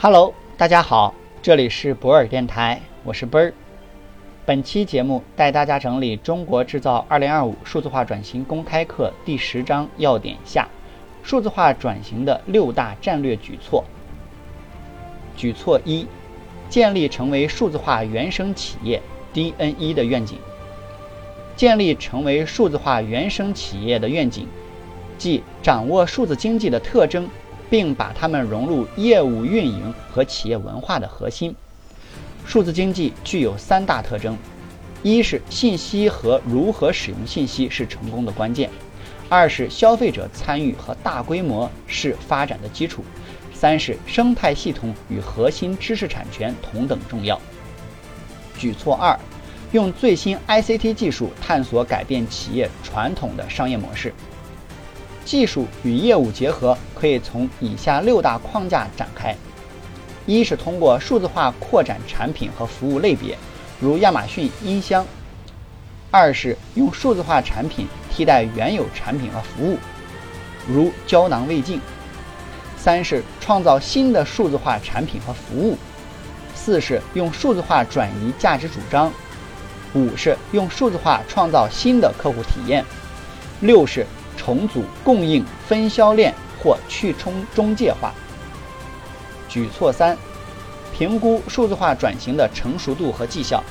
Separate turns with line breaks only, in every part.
Hello，大家好，这里是博尔电台，我是奔儿。本期节目带大家整理《中国制造2025数字化转型公开课》第十章要点下，数字化转型的六大战略举措。举措一，建立成为数字化原生企业 DNE 的愿景。建立成为数字化原生企业的愿景，即掌握数字经济的特征。并把它们融入业务运营和企业文化的核心。数字经济具有三大特征：一是信息和如何使用信息是成功的关键；二是消费者参与和大规模是发展的基础；三是生态系统与核心知识产权同等重要。举措二：用最新 ICT 技术探索改变企业传统的商业模式。技术与业务结合，可以从以下六大框架展开：一是通过数字化扩展产品和服务类别，如亚马逊音箱；二是用数字化产品替代原有产品和服务，如胶囊胃镜；三是创造新的数字化产品和服务；四是用数字化转移价值主张；五是用数字化创造新的客户体验；六是。重组供应分销链或去冲中介化。举措三：评估数字化转型的成熟度和绩效。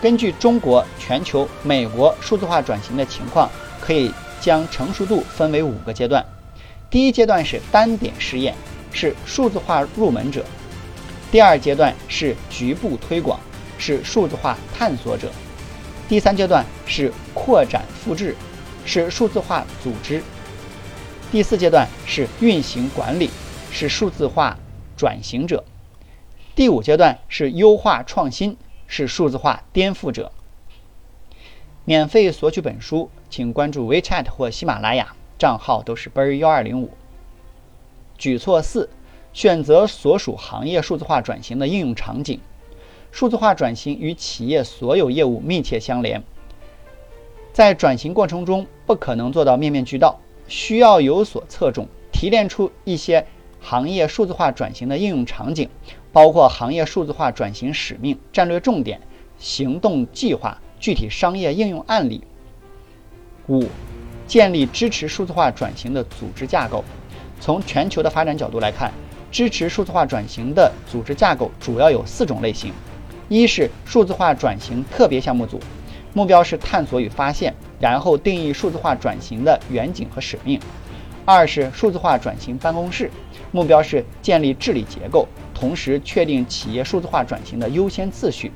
根据中国、全球、美国数字化转型的情况，可以将成熟度分为五个阶段。第一阶段是单点试验，是数字化入门者；第二阶段是局部推广，是数字化探索者；第三阶段是扩展复制。是数字化组织，第四阶段是运行管理，是数字化转型者；第五阶段是优化创新，是数字化颠覆者。免费索取本书，请关注 WeChat 或喜马拉雅，账号都是奔儿幺二零五。举措四：选择所属行业数字化转型的应用场景。数字化转型与企业所有业务密切相连。在转型过程中，不可能做到面面俱到，需要有所侧重，提炼出一些行业数字化转型的应用场景，包括行业数字化转型使命、战略重点、行动计划、具体商业应用案例。五、建立支持数字化转型的组织架构。从全球的发展角度来看，支持数字化转型的组织架构主要有四种类型：一是数字化转型特别项目组。目标是探索与发现，然后定义数字化转型的远景和使命。二是数字化转型办公室，目标是建立治理结构，同时确定企业数字化转型的优先次序。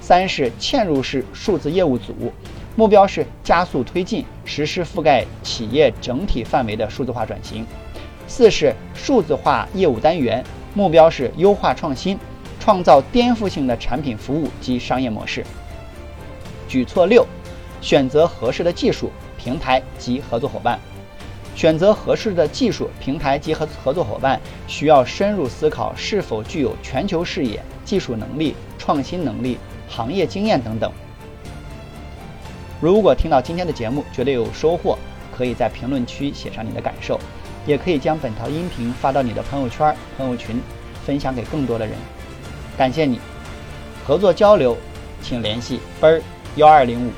三是嵌入式数字业务组，目标是加速推进实施覆盖企业整体范围的数字化转型。四是数字化业务单元，目标是优化创新，创造颠覆性的产品服务及商业模式。举措六：选择合适的技术、平台及合作伙伴。选择合适的技术、平台及合合作伙伴，需要深入思考是否具有全球视野、技术能力、创新能力、行业经验等等。如果听到今天的节目觉得有收获，可以在评论区写上你的感受，也可以将本条音频发到你的朋友圈、朋友群，分享给更多的人。感谢你，合作交流，请联系奔儿。幺二零五。